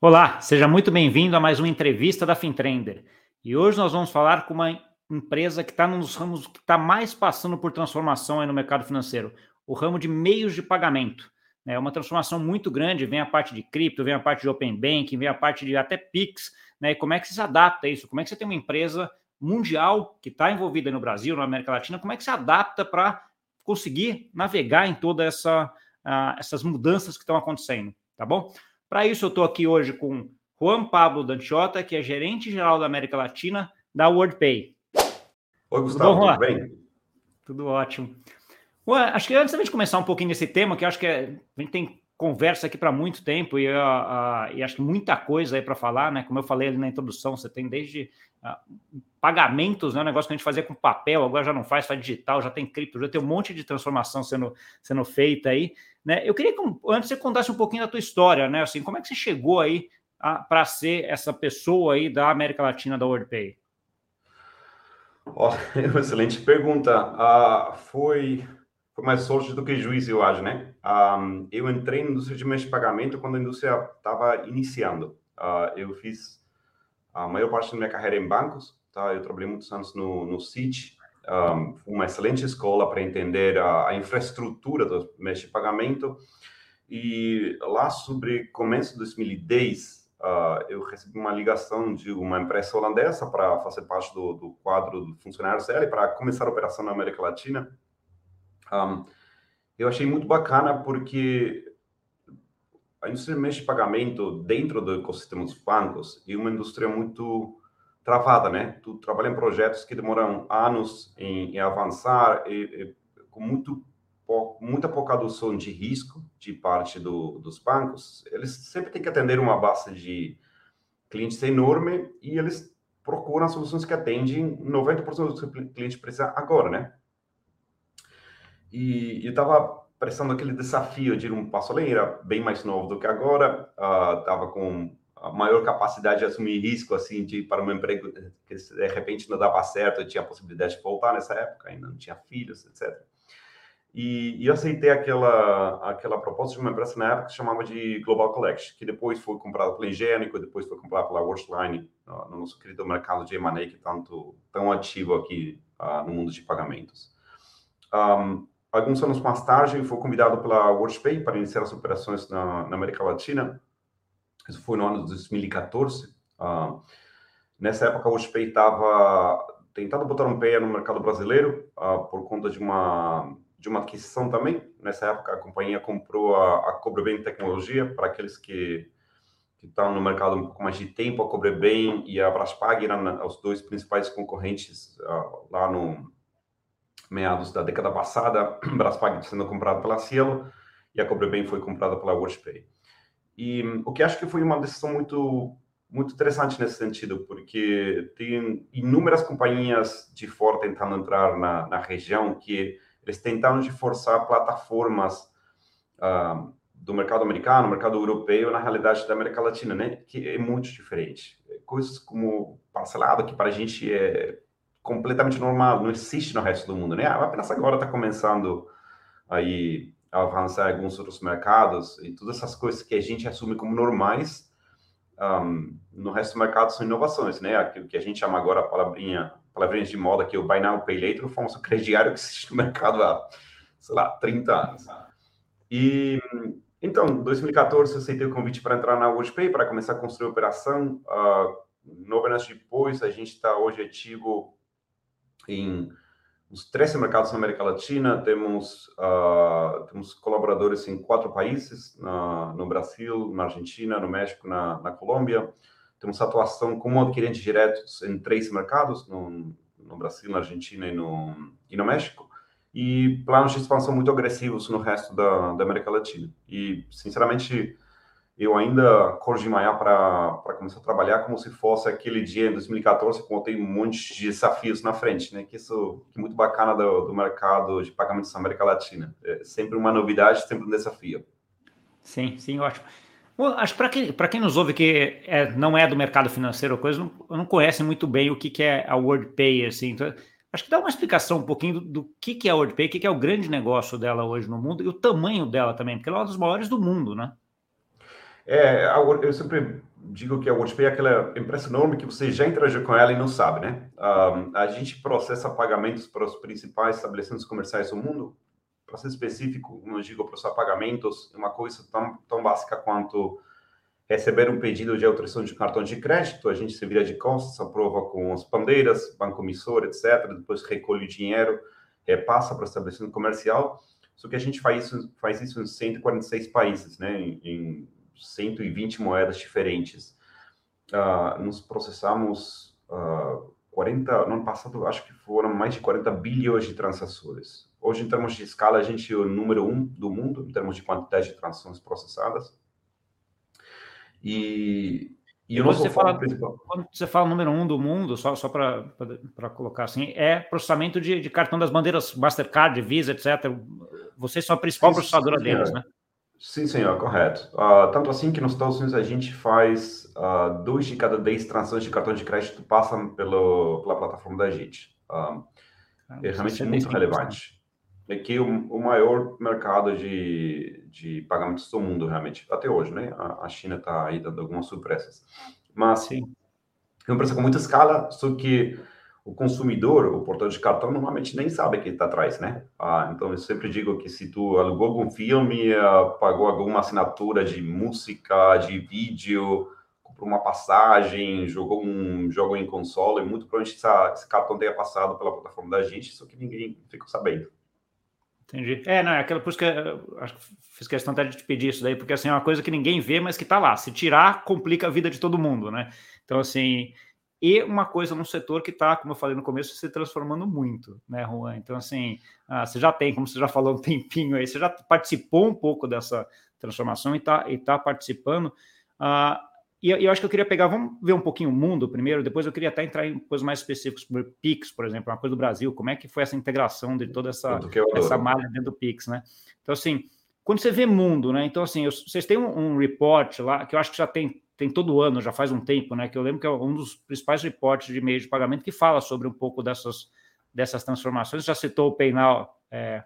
Olá, seja muito bem-vindo a mais uma entrevista da Fintrender. E hoje nós vamos falar com uma empresa que está num dos ramos que está mais passando por transformação no mercado financeiro, o ramo de meios de pagamento. É uma transformação muito grande, vem a parte de cripto, vem a parte de open banking, vem a parte de até Pix, né? E como é que se adapta a isso? Como é que você tem uma empresa mundial que está envolvida no Brasil, na América Latina, como é que se adapta para conseguir navegar em todas essa, uh, essas mudanças que estão acontecendo, tá bom? Para isso, eu estou aqui hoje com Juan Pablo Dantiota, que é gerente geral da América Latina da WordPay. Oi, Gustavo, tudo, bom, tudo bem? Tudo ótimo. Juan, acho que antes da gente começar um pouquinho nesse tema, que acho que é, a gente tem conversa aqui para muito tempo e, uh, uh, e, acho que muita coisa aí para falar, né? Como eu falei ali na introdução, você tem desde uh, pagamentos, né? Um negócio que a gente fazia com papel, agora já não faz, faz digital, já tem cripto, já tem um monte de transformação sendo, sendo feita aí. Né? Eu queria que antes você contasse um pouquinho da tua história, né? Assim, como é que você chegou aí para ser essa pessoa aí da América Latina da WordPay? Oh, excelente pergunta. Uh, foi, foi mais sorte do que juízo, eu acho, né? Um, eu entrei na indústria de meios de pagamento quando a indústria estava iniciando. Uh, eu fiz a maior parte da minha carreira em bancos, tá? Eu trabalhei muitos anos no, no Citi, um, uma excelente escola para entender a, a, infraestrutura dos meios de pagamento. E lá sobre começo de 2010, uh, eu recebi uma ligação de uma empresa holandesa para fazer parte do, do quadro de funcionários dela para começar a operação na América Latina. Um, eu achei muito bacana porque a indústria de de pagamento dentro do ecossistema dos bancos é uma indústria muito travada, né? Tu trabalha em projetos que demoram anos em, em avançar e, e, com muito muita pouca adoção de risco de parte do, dos bancos. Eles sempre têm que atender uma base de clientes enorme e eles procuram soluções que atendem 90% dos clientes precisa agora, né? E eu estava prestando aquele desafio de ir um passo além, era bem mais novo do que agora, estava uh, com a maior capacidade de assumir risco, assim, de ir para um emprego que de repente não dava certo, eu tinha a possibilidade de voltar nessa época, ainda não tinha filhos, etc. E, e eu aceitei aquela, aquela proposta de uma empresa na época que chamava de Global Collection, que depois foi comprada pela Ingênico, depois foi comprada pela Worstline, no, no nosso querido mercado de M&A, que é tanto, tão ativo aqui uh, no mundo de pagamentos. Um, alguns anos mais tarde, fui convidado pela WorldPay para iniciar as operações na, na América Latina, isso foi no ano de 2014. Uh, ah, nessa época, o Spay estava tentando botar um pé no mercado brasileiro uh, por conta de uma de uma aquisição também. Nessa época, a companhia comprou a, a Cobre Tecnologia para aqueles que estão no mercado um pouco mais de tempo, a Cobre e a Braspag eram os dois principais concorrentes uh, lá no meados da década passada. Braspag sendo comprado pela Cielo e a Cobre foi comprada pela WorldPay. E o que acho que foi uma decisão muito muito interessante nesse sentido, porque tem inúmeras companhias de fora tentando entrar na, na região que eles tentaram de forçar plataformas uh, do mercado americano, mercado europeu, na realidade da América Latina, né? Que é muito diferente. Coisas como parcelado, que para a gente é completamente normal, não existe no resto do mundo, né? Apenas agora está começando aí avançar em alguns outros mercados e todas essas coisas que a gente assume como normais um, no resto do mercado são inovações, né? Aquilo que a gente chama agora a palavrinha, palavrinhas de moda, que é o Buy Now, Pay Later, o famoso crediário que existe no mercado há, sei lá, 30 anos. E, então, em 2014, eu aceitei o convite para entrar na WorldPay, para começar a construir a operação. Uh, nove anos depois, a gente está hoje ativo em uns 13 mercados na América Latina, temos, uh, temos colaboradores em quatro países, na, no Brasil, na Argentina, no México, na, na Colômbia. Temos atuação como adquirentes diretos em três mercados, no, no Brasil, na Argentina e no, e no México, e planos de expansão muito agressivos no resto da, da América Latina. E, sinceramente, eu ainda acordo de manhã para começar a trabalhar como se fosse aquele dia em 2014, quando tem um monte de desafios na frente, né? Que isso que é muito bacana do, do mercado de pagamentos na América Latina. É sempre uma novidade, sempre um desafio. Sim, sim, ótimo. Bom, acho que para quem, quem nos ouve que é, não é do mercado financeiro ou coisa, não, não conhece muito bem o que, que é a WordPay, assim. Então, acho que dá uma explicação um pouquinho do, do que, que é a WordPay, o que, que é o grande negócio dela hoje no mundo e o tamanho dela também, porque ela é uma das maiores do mundo, né? É, eu sempre digo que a WatchPay é aquela empresa enorme que você já interagiu com ela e não sabe, né? Um, a gente processa pagamentos para os principais estabelecimentos comerciais do mundo. Para ser específico, eu digo, processar pagamentos é uma coisa tão, tão básica quanto receber um pedido de autorização de cartão de crédito, a gente se vira de costas, aprova com as bandeiras, banco emissor, etc. Depois recolhe o dinheiro, repassa para o estabelecimento comercial. Só que a gente faz isso, faz isso em 146 países, né? Em, em 120 moedas diferentes. Uh, nos processamos uh, ah, 40, no ano passado, acho que foram mais de 40 bilhões de transações. Hoje, em termos de escala, a gente é o número um do mundo, em termos de quantidade de transações processadas. E, e, e você fala, principal... quando você fala número um do mundo, só, só para colocar assim, é processamento de, de, cartão das bandeiras Mastercard, Visa, etc. Vocês são a principal sim, processadora sim, deles, né? Sim, senhor, correto. Uh, tanto assim que nos Estados Unidos a gente faz uh, dois de cada dez transações de cartão de crédito passam pelo, pela plataforma da gente. Uh, é realmente muito relevante. É que o, o, maior mercado de, de pagamentos do mundo, realmente, até hoje, né? A, a China está aí dando algumas surpresas. Mas Sim. é uma empresa com muita escala, só que o consumidor, o portador de cartão, normalmente nem sabe que está atrás, né? Ah, então, eu sempre digo que se tu alugou algum filme, pagou alguma assinatura de música, de vídeo, comprou uma passagem, jogou um jogo em console, muito provavelmente essa, esse cartão tenha passado pela plataforma da gente, só que ninguém ficou sabendo. Entendi. É, não, é aquela, por isso que acho que fiz questão até de te pedir isso daí, porque assim, é uma coisa que ninguém vê, mas que está lá. Se tirar, complica a vida de todo mundo, né? Então, assim, e uma coisa num setor que está, como eu falei no começo, se transformando muito, né, Juan? Então, assim, ah, você já tem, como você já falou um tempinho aí, você já participou um pouco dessa transformação e está e tá participando. Ah, e eu acho que eu queria pegar, vamos ver um pouquinho o mundo primeiro, depois eu queria até entrar em coisas mais específicas sobre Pix, por exemplo, uma coisa do Brasil, como é que foi essa integração de toda essa, essa malha dentro do Pix, né? Então, assim, quando você vê mundo, né? Então, assim, eu, vocês têm um, um report lá, que eu acho que já tem tem todo ano, já faz um tempo, né? Que eu lembro que é um dos principais reportes de meio de pagamento que fala sobre um pouco dessas, dessas transformações. Já citou o Pay Now, é,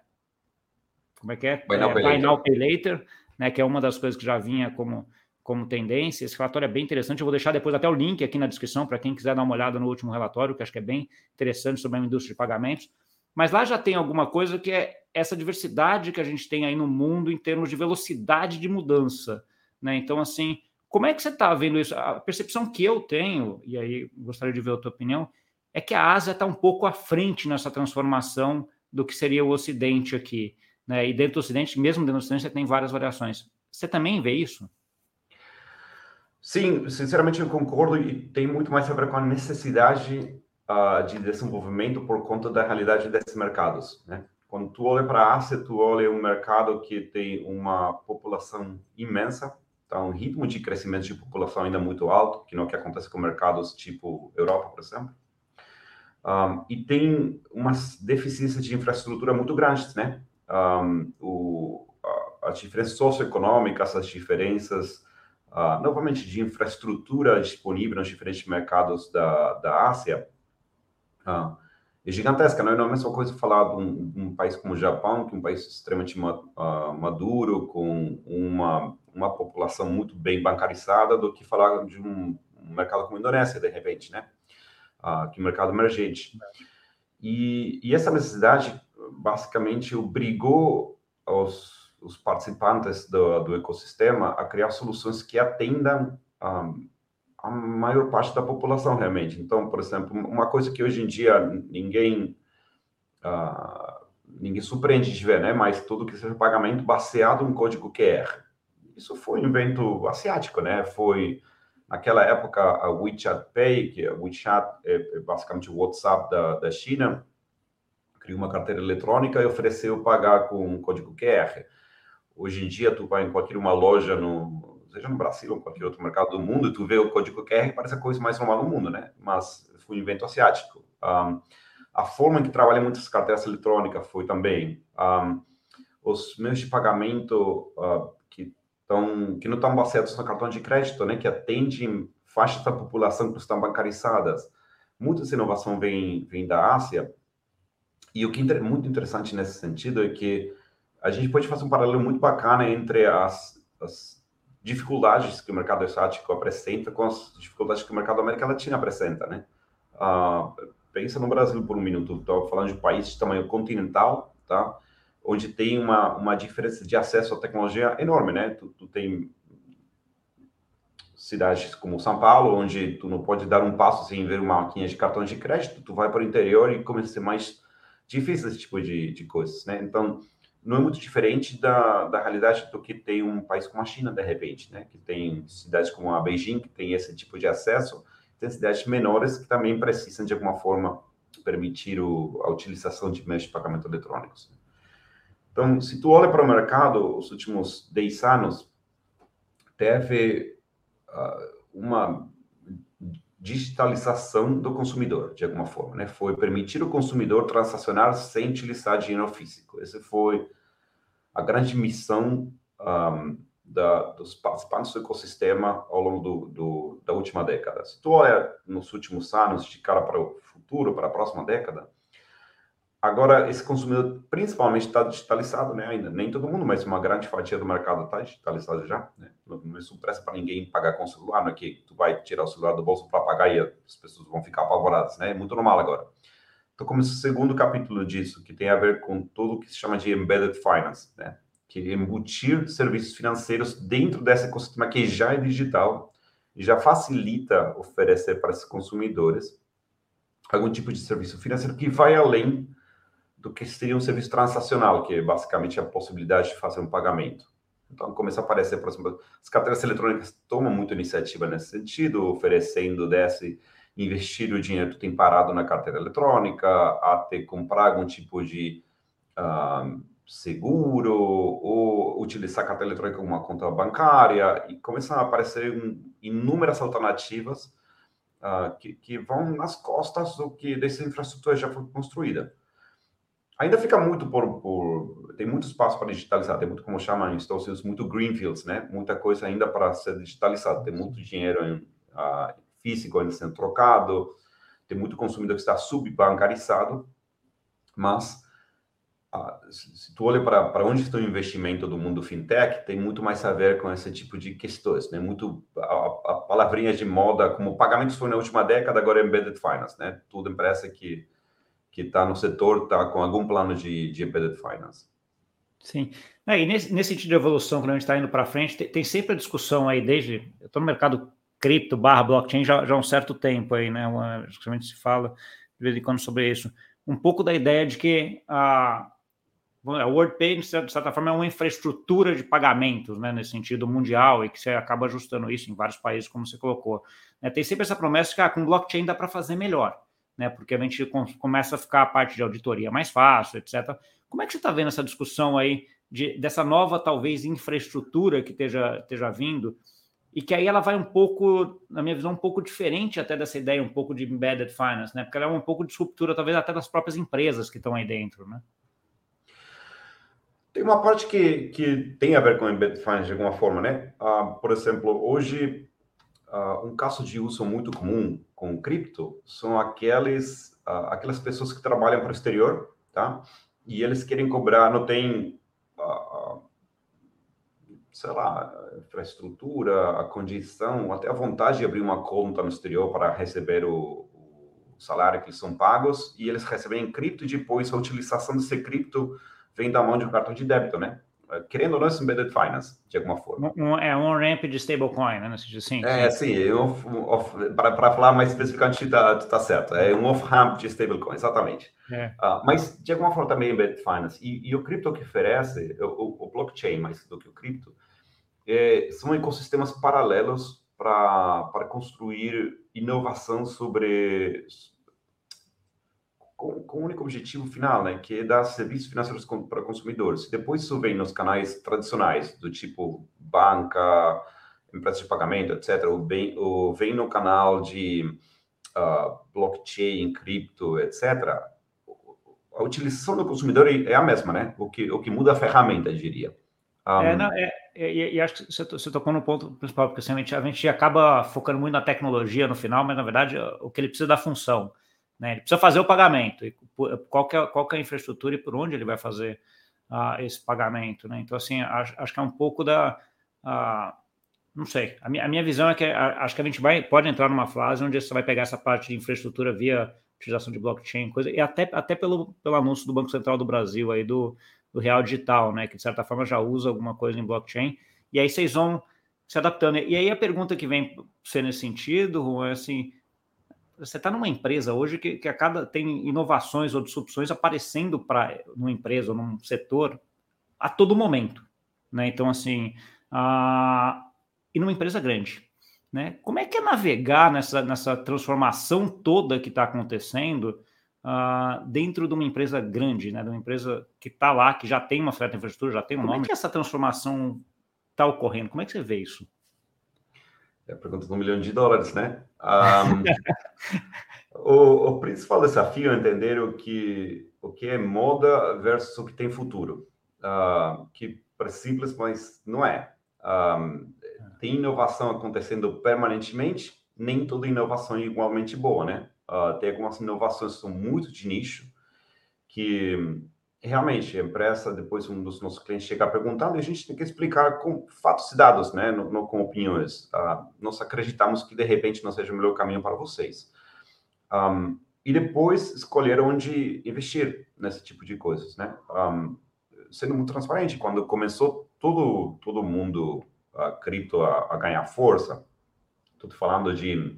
como é que é? Pay Now, é, Pay, Now, Pay Later, né? Que é uma das coisas que já vinha como, como tendência. Esse relatório é bem interessante. Eu vou deixar depois até o link aqui na descrição para quem quiser dar uma olhada no último relatório, que acho que é bem interessante sobre a indústria de pagamentos. Mas lá já tem alguma coisa que é essa diversidade que a gente tem aí no mundo em termos de velocidade de mudança. Né? Então, assim, como é que você está vendo isso? A percepção que eu tenho, e aí gostaria de ver a tua opinião, é que a Ásia está um pouco à frente nessa transformação do que seria o Ocidente aqui. Né? E dentro do Ocidente, mesmo dentro do Ocidente, você tem várias variações. Você também vê isso? Sim, sinceramente eu concordo e tem muito mais a ver com a necessidade uh, de desenvolvimento por conta da realidade desses mercados. Né? Quando tu olha para a Ásia, tu olha um mercado que tem uma população imensa, Está um ritmo de crescimento de população ainda muito alto, que não é o que acontece com mercados tipo Europa, por exemplo. Um, e tem umas deficiências de infraestrutura muito grandes, né? Um, o, a, as diferenças socioeconômicas, as diferenças, uh, novamente, de infraestrutura disponível nos diferentes mercados da, da Ásia, uh, é gigantesca. Não é a mesma coisa falar de um, um, país como o Japão, que é um país extremamente uh, maduro, com uma uma população muito bem bancarizada do que falar de um, mercado como a Indonésia, de repente, né? Ah, que é um mercado emergente. E, e, essa necessidade, basicamente, obrigou os, os participantes do, do, ecossistema a criar soluções que atendam a, a maior parte da população, realmente. Então, por exemplo, uma coisa que hoje em dia ninguém... Uh, ninguém surpreende de ver, né? Mas tudo que seja pagamento baseado em código QR isso foi um invento asiático, né? Foi naquela época a WeChat Pay, que é WeChat é, é basicamente o WhatsApp da, da China, criou uma carteira eletrônica e ofereceu pagar com um código QR. Hoje em dia, tu vai em qualquer uma loja, no, seja no Brasil ou qualquer outro mercado do mundo, tu vê o código QR e parece a coisa mais normal do mundo, né? Mas foi um invento asiático. Um, a forma em que trabalha muitas carteiras eletrônicas foi também um, os meios de pagamento uh, então, que não estão baseados no cartão de crédito, né, que atendem faixas da população que estão bancarizadas. Muita dessa inovação vem, vem da Ásia, e o que é muito interessante nesse sentido é que a gente pode fazer um paralelo muito bacana entre as, as dificuldades que o mercado asiático apresenta com as dificuldades que o mercado da América Latina apresenta, né? Uh, pensa no Brasil por um minuto, estou falando de um país de tamanho continental, tá? Onde tem uma, uma diferença de acesso à tecnologia enorme, né? Tu, tu tem cidades como São Paulo, onde tu não pode dar um passo sem ver uma maquininha de cartão de crédito, tu vai para o interior e começa a ser mais difícil esse tipo de, de coisas, né? Então, não é muito diferente da, da realidade do que tem um país como a China, de repente, né? Que tem cidades como a Beijing, que tem esse tipo de acesso, tem cidades menores que também precisam, de alguma forma, permitir o, a utilização de meios de pagamento eletrônicos. Então, se tu olha para o mercado, os últimos 10 anos, teve uh, uma digitalização do consumidor, de alguma forma, né? Foi permitir o consumidor transacionar sem utilizar dinheiro físico. Essa foi a grande missão um, da, dos participantes do ecossistema ao longo do, do, da última década. Se tu olha nos últimos anos, de cara para o futuro, para a próxima década, Agora, esse consumidor principalmente está digitalizado, né? Ainda nem todo mundo, mas uma grande fatia do mercado está digitalizado já. Né? Não é surpresa para ninguém pagar com celular, não é que tu vai tirar o celular do bolso para pagar e as pessoas vão ficar apavoradas, né? É muito normal agora. Então, como esse segundo capítulo disso, que tem a ver com tudo o que se chama de embedded finance, né? Que é embutir serviços financeiros dentro desse ecossistema que já é digital e já facilita oferecer para esses consumidores algum tipo de serviço financeiro que vai além do que seria um serviço transacional, que é basicamente a possibilidade de fazer um pagamento. Então, começa a aparecer, por exemplo, as carteiras eletrônicas tomam muita iniciativa nesse sentido, oferecendo desse investir o dinheiro que tem parado na carteira eletrônica, até comprar algum tipo de uh, seguro, ou utilizar a carteira eletrônica como uma conta bancária, e começam a aparecer um, inúmeras alternativas uh, que, que, vão nas costas do que dessa infraestrutura já foi construída. Ainda fica muito por, por, Tem muito espaço para digitalizar, tem muito, como chamam em Estados Unidos, muito greenfields, né? Muita coisa ainda para ser digitalizada. Tem muito dinheiro em, uh, físico ainda sendo trocado, tem muito consumidor que está subbancarizado, mas uh, se tu olha para onde está o investimento do mundo fintech, tem muito mais a ver com esse tipo de questões, né? Muito a, a palavrinha de moda, como pagamentos foi na última década, agora é embedded finance, né? Tudo empresa que que está no setor está com algum plano de, de embedded finance. Sim. É, e nesse, nesse sentido de evolução, quando a gente está indo para frente, tem, tem, sempre a discussão aí, desde. Eu estou no mercado cripto barra blockchain já, já há um certo tempo aí, né? Uma, justamente se fala de vez em quando sobre isso. Um pouco da ideia de que a, a WorldPay, de certa forma, é uma infraestrutura de pagamentos, né, nesse sentido mundial, e que você acaba ajustando isso em vários países, como você colocou. É, tem sempre essa promessa que ah, com blockchain dá para fazer melhor né? Porque a gente começa a ficar a parte de auditoria mais fácil, etc. Como é que você está vendo essa discussão aí de, dessa nova, talvez, infraestrutura que esteja, esteja vindo? E que aí ela vai um pouco, na minha visão, um pouco diferente até dessa ideia um pouco de embedded finance, né? Porque ela é um pouco de disruptura, talvez até das próprias empresas que estão aí dentro, né? Tem uma parte que, que tem a ver com embedded finance de alguma forma, né? Uh, por exemplo, hoje uh, um caso de uso muito comum com cripto são aqueles, uh, aquelas pessoas que trabalham para o exterior, tá? E eles querem cobrar, não tem, uh, sei lá, infraestrutura, a condição, até a vontade de abrir uma conta no exterior para receber o, o salário que são pagos, e eles recebem em cripto e depois a utilização desse cripto vem da mão de um cartão de débito, né? Querendo ou não, esse embedded finance, de alguma forma. Um, é um ramp de stablecoin, né? Sim, é, sim, é para falar mais especificamente, está tá certo. É um off-ramp de stablecoin, exatamente. É. Uh, mas, de alguma forma, também embedded finance. E, e o cripto que oferece, o, o, blockchain mais do que o cripto, é, são ecossistemas paralelos para construir inovação sobre com, com o único objetivo final, né, que é dar serviços financeiros para consumidores. Depois isso vem nos canais tradicionais, do tipo banca, empresas de pagamento, etc., ou, bem, ou vem no canal de uh, blockchain, cripto, etc., a utilização do consumidor é a mesma, né? O que, o que muda a ferramenta, diria. Um... É, não, é, e, e, acho que você, você tocou no ponto principal, porque assim, a, gente, a gente acaba focando muito na tecnologia no final, mas na verdade o que ele precisa é da função. Né? Ele precisa fazer o pagamento. Qual que, é, qual que é a infraestrutura e por onde ele vai fazer uh, esse pagamento? Né? Então, assim, acho, acho, que é um pouco da. Uh, Não sei. A minha, a minha visão é que a, acho que a gente vai, pode entrar numa fase onde você vai pegar essa parte de infraestrutura via utilização de blockchain, coisa, e até, até pelo, pelo anúncio do Banco Central do Brasil aí do, do Real Digital, né? Que de certa forma já usa alguma coisa em blockchain. E aí vocês vão se adaptando. E aí a pergunta que vem ser nesse sentido é assim: você está numa empresa hoje que, que a cada tem inovações ou disrupções aparecendo para numa empresa ou num setor a todo momento, né? Então assim, a, e numa empresa grande, né? Como é que é navegar nessa, nessa transformação toda que está acontecendo uh, dentro de uma empresa grande, né? De uma empresa que está lá, que já tem uma certa infraestrutura, já tem um Como nome. Como é que essa transformação está ocorrendo? Como é que você vê isso? É a pergunta de um milhão de dólares, né? Um, o, o, principal desafio é entender o que, o que é moda versus o que tem futuro. Uh, que parece simples, mas não é. Um, tem inovação acontecendo permanentemente, nem toda inovação é igualmente boa, né? Uh, tem algumas inovações que são muito de nicho, que realmente a empresa, depois um dos nossos clientes chegar perguntando, a gente tem que explicar com fatos e dados, né? Não, com opiniões. Uh, nós acreditamos que de repente não seja o melhor caminho para vocês. Um, e depois escolher onde investir nesse tipo de coisas, né? Um, sendo muito transparente, quando começou todo todo mundo a cripto a, a ganhar força. Estou falando de.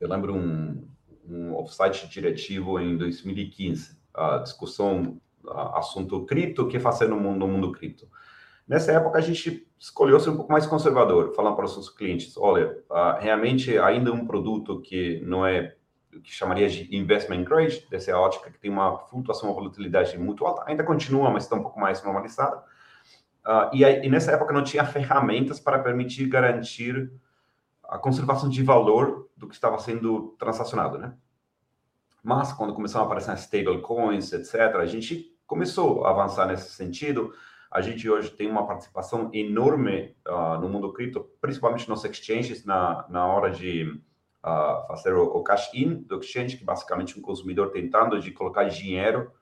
Eu lembro um, um offsite diretivo em 2015, a discussão, assunto cripto, o que fazer no mundo, no mundo cripto. Nessa época, a gente escolheu ser um pouco mais conservador, falando para os nossos clientes: olha, uh, realmente ainda um produto que não é que chamaria de investment grade, dessa ótica que tem uma flutuação, uma volatilidade muito alta, ainda continua, mas está um pouco mais normalizada. Uh, e, aí, e, nessa época não tinha ferramentas para permitir garantir a conservação de valor do que estava sendo transacionado, né? Mas quando começaram a aparecer stablecoins, etc., a gente começou a avançar nesse sentido. A gente hoje tem uma participação enorme uh, no mundo cripto, principalmente nos exchanges, na, na hora de uh, fazer o, o cash-in do exchange, que basicamente um consumidor tentando de colocar dinheiro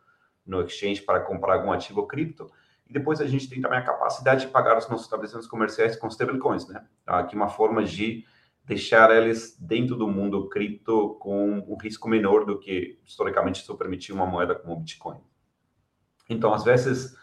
no exchange para comprar algum ativo cripto. E depois a gente tem também a capacidade de pagar os nossos estabelecimentos comerciais com stablecoins, né? Aqui uma forma de deixar eles dentro do mundo cripto com um risco menor do que historicamente se permitir uma moeda como o Bitcoin. Então, às vezes,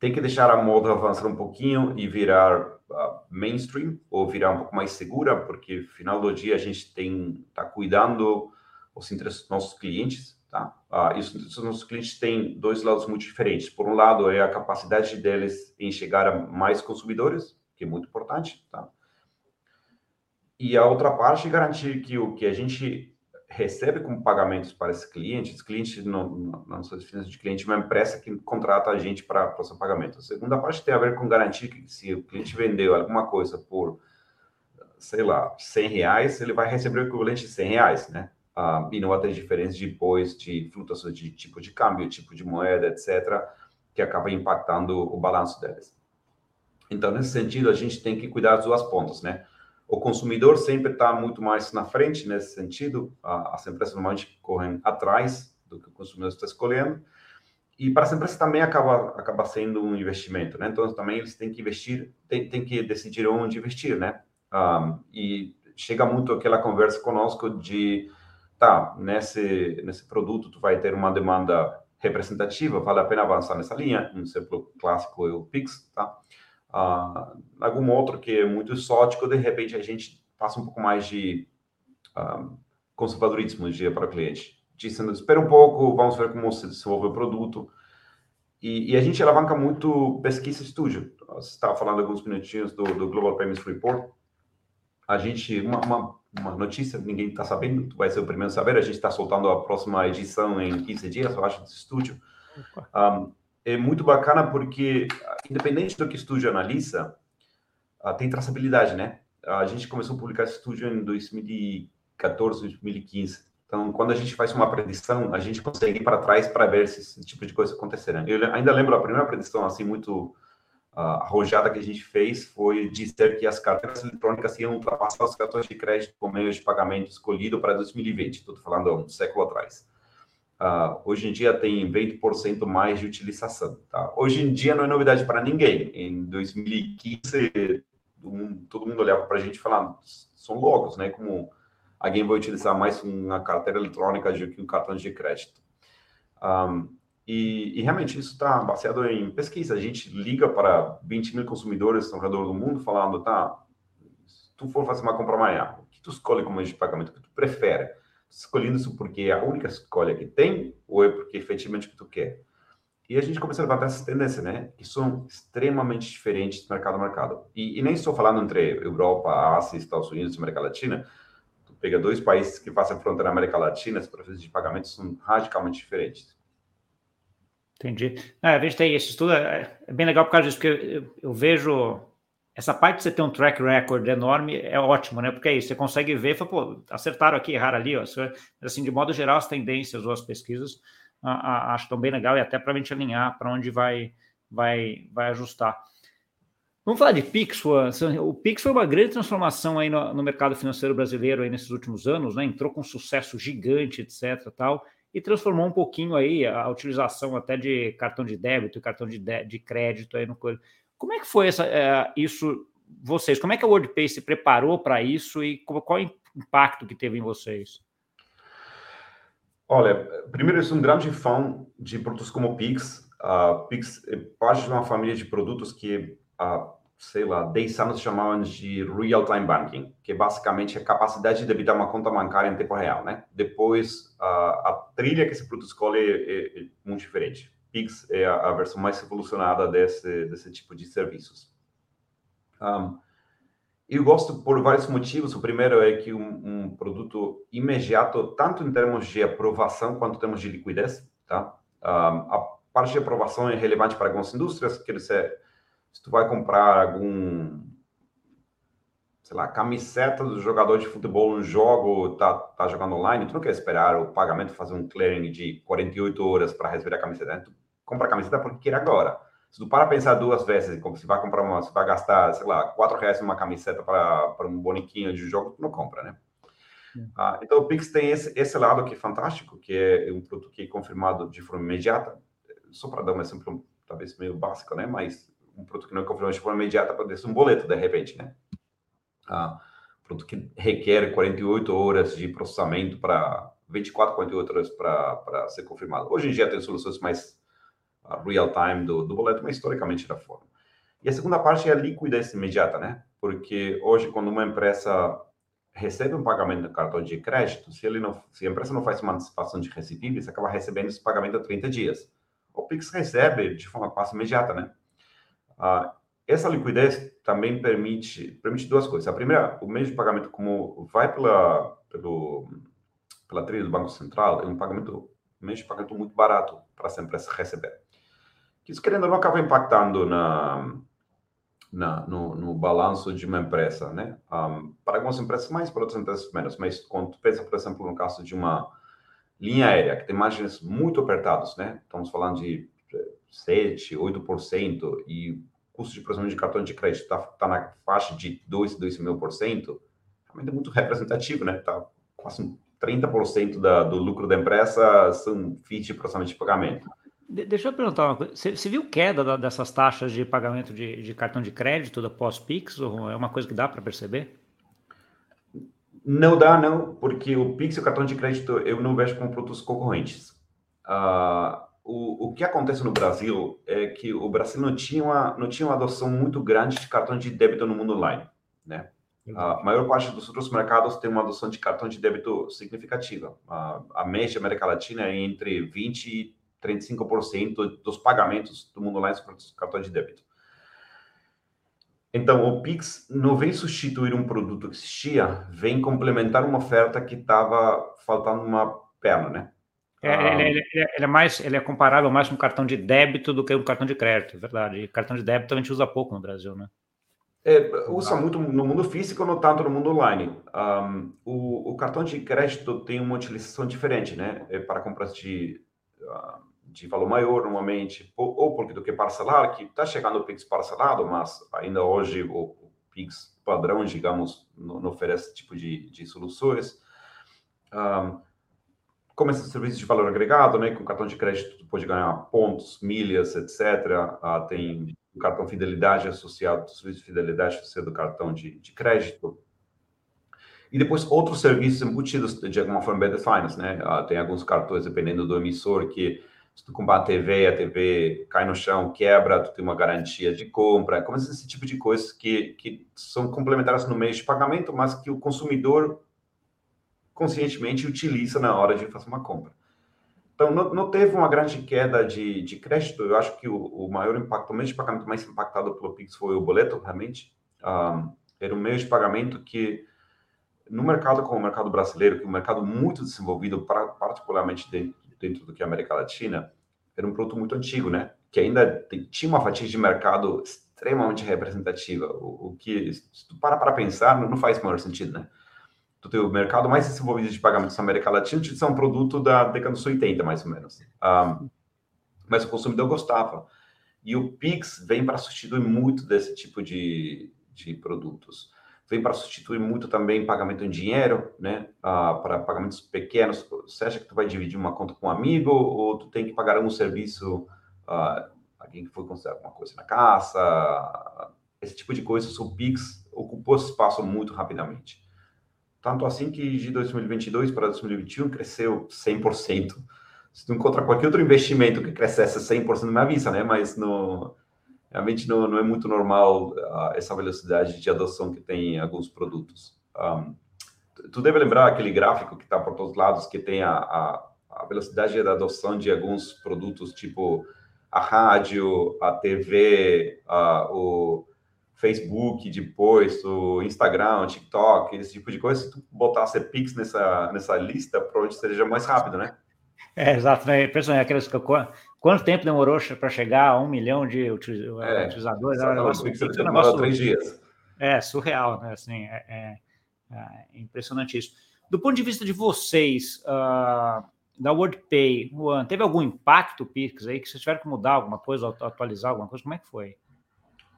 tem que deixar a moda avançar um pouquinho e virar uh, mainstream ou virar um pouco mais segura, porque no final do dia a gente tem tá cuidando os interesses dos nossos clientes Tá? Ah, isso, os nossos clientes têm dois lados muito diferentes. Por um lado, é a capacidade deles em chegar a mais consumidores, que é muito importante. Tá? E a outra parte é garantir que o que a gente recebe como pagamentos para clientes, esse cliente, não, na nossa definição de cliente, é uma empresa que contrata a gente para o seu pagamento. A segunda parte tem a ver com garantir que se o cliente vendeu alguma coisa por, sei lá, 100 reais, ele vai receber o equivalente de 100 reais, né? uh, e não há diferenças depois de flutuações de tipo de câmbio, tipo de moeda, etc., que acaba impactando o balanço deles. Então, nesse sentido, a gente tem que cuidar das duas pontas, né? O consumidor sempre está muito mais na frente nesse sentido, as empresas normalmente correm atrás do que o consumidor está escolhendo, e para as empresas também acaba, acaba sendo um investimento, né? Então, também eles têm que investir, têm, têm que decidir onde investir, né? Um, e chega muito aquela conversa conosco de tá, nesse, nesse produto tu vai ter uma demanda representativa, vale a pena avançar nessa linha. Um exemplo clássico é o Pix, tá? Ah, algum outro que é muito exótico, de repente a gente passa um pouco mais de ah, conservadorismo dia para o cliente. Dizendo, espera um pouco, vamos ver como se desenvolve o produto. E, e a gente alavanca muito pesquisa estúdio. Você estava falando alguns minutinhos do, do Global Payments Report. A gente, uma, uma uma notícia, ninguém está sabendo, vai ser o primeiro a saber, a gente está soltando a próxima edição em 15 dias, eu acho, desse estúdio. Um, é muito bacana porque, independente do que estúdio analisa, uh, tem traçabilidade, né? A gente começou a publicar esse estúdio em 2014, 2015. Então, quando a gente faz uma predição, a gente consegue ir para trás para ver se esse tipo de coisa acontecerá. Eu ainda lembro a primeira predição, assim, muito a arrojada que a gente fez foi dizer que as carteiras eletrônicas iam ultrapassar os cartões de crédito como meio de pagamento escolhido para 2020. Estou falando há um século atrás. Uh, hoje em dia tem 20% mais de utilização. Tá? Hoje em dia não é novidade para ninguém. Em 2015, mundo, todo mundo olhava para a gente falando, são loucos, né? Como alguém vai utilizar mais uma carteira eletrônica do que um cartão de crédito. Um, e, e, realmente isso está baseado em pesquisa. A gente liga para 20 mil consumidores ao redor do mundo falando, tá, se tu for fazer uma compra amanhã, o que tu escolhe como meio de pagamento? O que tu prefere? Escolhendo isso porque é a única escolha que tem ou é porque efetivamente o que tu quer? E a gente começa a levantar essas tendências, né? Que são extremamente diferentes de mercado a mercado. E, e nem estou falando entre Europa, Ásia, Estados Unidos América Latina. Tu pega dois países que fazem fronteira na América Latina, as processos de pagamento são radicalmente diferentes. Entendi. É, a gente tem esse estudo, é, é bem legal por causa disso, porque eu, eu, vejo essa parte de você ter um track record enorme é ótimo, né? Porque é isso, você consegue ver, fala, pô, acertaram aqui, erraram ali, ó. Assim, de modo geral, as tendências ou as pesquisas a, a, acho tão bem legal e até para a gente alinhar para onde vai, vai, vai ajustar. Vamos falar de Pix, o Pix foi uma grande transformação aí no, no, mercado financeiro brasileiro aí nesses últimos anos, né? Entrou com um sucesso gigante, etc, tal, e transformou um pouquinho aí a, utilização até de cartão de débito e cartão de, de, de crédito aí no Como é que foi essa, é, isso vocês? Como é que a WordPay se preparou para isso e qual, é o impacto que teve em vocês? Olha, primeiro eu sou um grande fã de produtos como Pix. Uh, Pix é parte de uma família de produtos que, uh, sei lá, 10 anos chamavam de real-time banking, que basicamente é a capacidade de debitar uma conta bancária em tempo real, né? Depois, uh, a trilha que esse produto escolhe é, é muito diferente. Pix é a, a, versão mais evolucionada desse, desse tipo de serviços. Um, eu gosto por vários motivos. O primeiro é que um, um, produto imediato, tanto em termos de aprovação quanto em termos de liquidez, tá? Um, a parte de aprovação é relevante para algumas indústrias, quer dizer, se tu vai comprar algum, sei lá, camiseta do jogador de futebol no jogo, tá, tá jogando online, tu não quer esperar o pagamento fazer um clearing de 48 horas para receber a camiseta, né? Tu compra a camiseta porque quer agora. Se tu para pensar duas vezes, como se vai comprar uma, se vai gastar, sei lá, quatro reais numa camiseta para, um boniquinho de jogo, tu não compra, né? É. Ah, então o Pix tem esse, esse lado aqui fantástico, que é um produto que é confirmado de forma imediata. Só para dar um exemplo, talvez meio básico, né? Mas um produto que não é confirmado de forma imediata pode ser um boleto, de repente, né? Ah, produto que requer 48 horas de processamento para 24, 48 horas para ser confirmado. Hoje em dia tem soluções mais real time do, do boleto, mas historicamente da forma. E a segunda parte é a liquidez imediata, né? Porque hoje, quando uma empresa recebe um pagamento de cartão de crédito, se, ele não, se a empresa não faz uma antecipação de recebíveis, acaba recebendo esse pagamento a 30 dias. O Pix recebe de forma quase imediata, né? Ah, essa liquidez também permite, permite duas coisas. A primeira, o meio de pagamento, como vai pela, pelo, pela trilha do Banco Central, é um pagamento, um meio de pagamento muito barato para essa empresa receber isso, querendo ou não, acaba impactando na, na, no, no, balanço de uma empresa, né? Um, para algumas empresas mais, para outras empresas menos. Mas quando tu pensa, por exemplo, no caso de uma linha aérea, que tem margens muito apertados, né? Estamos falando de 7, 8%, e custo de processamento de cartão de crédito está tá na faixa de 2, 2,5%, realmente é muito representativo, né? Está quase 30% da, do lucro da empresa são FIIs de processamento de pagamento. Deixa eu perguntar uma coisa. Você, você viu queda dessas taxas de pagamento de, de cartão de crédito da pós-Pix? Ou é uma coisa que dá para perceber? Não dá, não, porque o Pix e o cartão de crédito eu não vejo como produtos concorrentes. Uh, o, o que acontece no Brasil é que o Brasil não tinha uma, não tinha uma adoção muito grande de cartão de débito no mundo online, né? A maior parte dos outros mercados tem uma adoção de cartão de débito significativa. A, a média América Latina é entre 20 e 35% dos pagamentos do mundo lá são cartão de débito. Então, o Pix não vem substituir um produto que existia, vem complementar uma oferta que estava faltando uma perna, né? É, ah, ele, ele, ele, é mais, ele é comparável mais com cartão de débito do que um cartão de crédito, é verdade. E cartão de débito a gente usa pouco no Brasil, né? É, usa muito no mundo físico, não tanto no mundo online. Um, o, o, cartão de crédito tem uma utilização diferente, né? É para compras de de valor maior normalmente, ou, ou porque do que parcelar, que está chegando o Pix parcelado, mas ainda hoje o, o Pix padrão, digamos, não, não oferece esse tipo de, de soluções. Um, como esses serviços de valor agregado, né? Com cartão de crédito, tu pode ganhar pontos, milhas, etc. Ah, tem o cartão fidelidade associado, serviço de fidelidade associado do cartão de, de crédito. E depois outros serviços embutidos de alguma forma Better Finance, né? Ah, tem alguns cartões, dependendo do emissor, que se tu comprar a TV, a TV cai no chão, quebra, tu tem uma garantia de compra. Como esse tipo de coisas que, que são complementares no meio de pagamento, mas que o consumidor conscientemente utiliza na hora de fazer uma compra. Então, não, não teve uma grande queda de, de crédito. Eu acho que o, o, maior impacto, o meio de pagamento mais impactado pelo Pix foi o boleto, realmente. Um, era um meio de pagamento que, no mercado como o mercado brasileiro, que é um mercado muito desenvolvido, pra, particularmente dentro, dentro do que é a América Latina, era um produto muito antigo, né? Que ainda tinha uma fatia de mercado extremamente representativa. O, o que, se tu para para pensar, não, não faz maior sentido, né? Do teu mercado mais desenvolvido de pagamentos na América Latina, isso um produto da década dos 80, mais ou menos. Um, mas o consumidor gostava. E o Pix vem para substituir muito desse tipo de, de produtos. Vem para substituir muito também pagamento em dinheiro, né? Uh, para pagamentos pequenos. Você acha que tu vai dividir uma conta com um amigo ou tu tem que pagar um serviço, uh, alguém que foi considerar alguma coisa na casa? Esse tipo de coisas, o Pix ocupou espaço muito rapidamente. Tanto assim que de 2022 para 2021 cresceu 100%. Se tu encontrar qualquer outro investimento que crescesse 100%, me avisa, né? Mas no, realmente não, não é muito normal uh, essa velocidade de adoção que tem alguns produtos. Um, tu deve lembrar aquele gráfico que está por todos os lados, que tem a, a, a velocidade da adoção de alguns produtos, tipo a rádio, a TV, uh, o Facebook depois, o Instagram, o TikTok, esse tipo de coisa, se tu botasse Pix nessa, nessa lista, provavelmente seria mais rápido, né? É, exato, né? Impressionante, aqueles, quanto tempo demorou para chegar a um milhão de é, utilizadores? É, negócio, Pix um negócio, três dias. É, surreal, né? Assim, é, é, é, impressionante isso. Do ponto de vista de vocês, uh, da WordPay, Juan, teve algum impacto, Pix, aí, que vocês tiveram que mudar alguma coisa, atualizar alguma coisa? Como é que foi?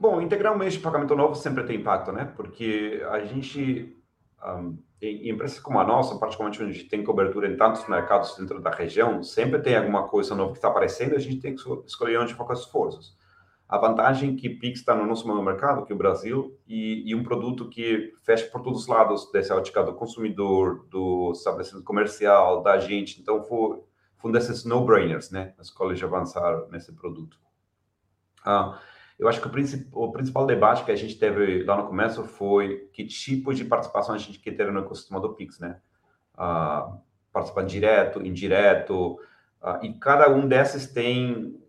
Bom, integrar um meio de pagamento novo sempre tem impacto, né? Porque a gente, um, em empresas como a nossa, particularmente onde a gente tem cobertura em tantos mercados dentro da região, sempre tem alguma coisa nova que está aparecendo, a gente tem que escolher onde focar os esforços. A vantagem é que Pix está no nosso mercado, que é o Brasil, e, e, um produto que fecha por todos os lados desse ótica do consumidor, do estabelecimento comercial, da gente. Então, foi, foi um desses no-brainers, né? A escolha de avançar nesse produto. Ah, eu acho que o, princip o, principal debate que a gente teve lá no começo foi que tipo de participação a gente quer ter no ecossistema do Pix, né? Uh, participar direto, indireto, uh, e cada um desses tem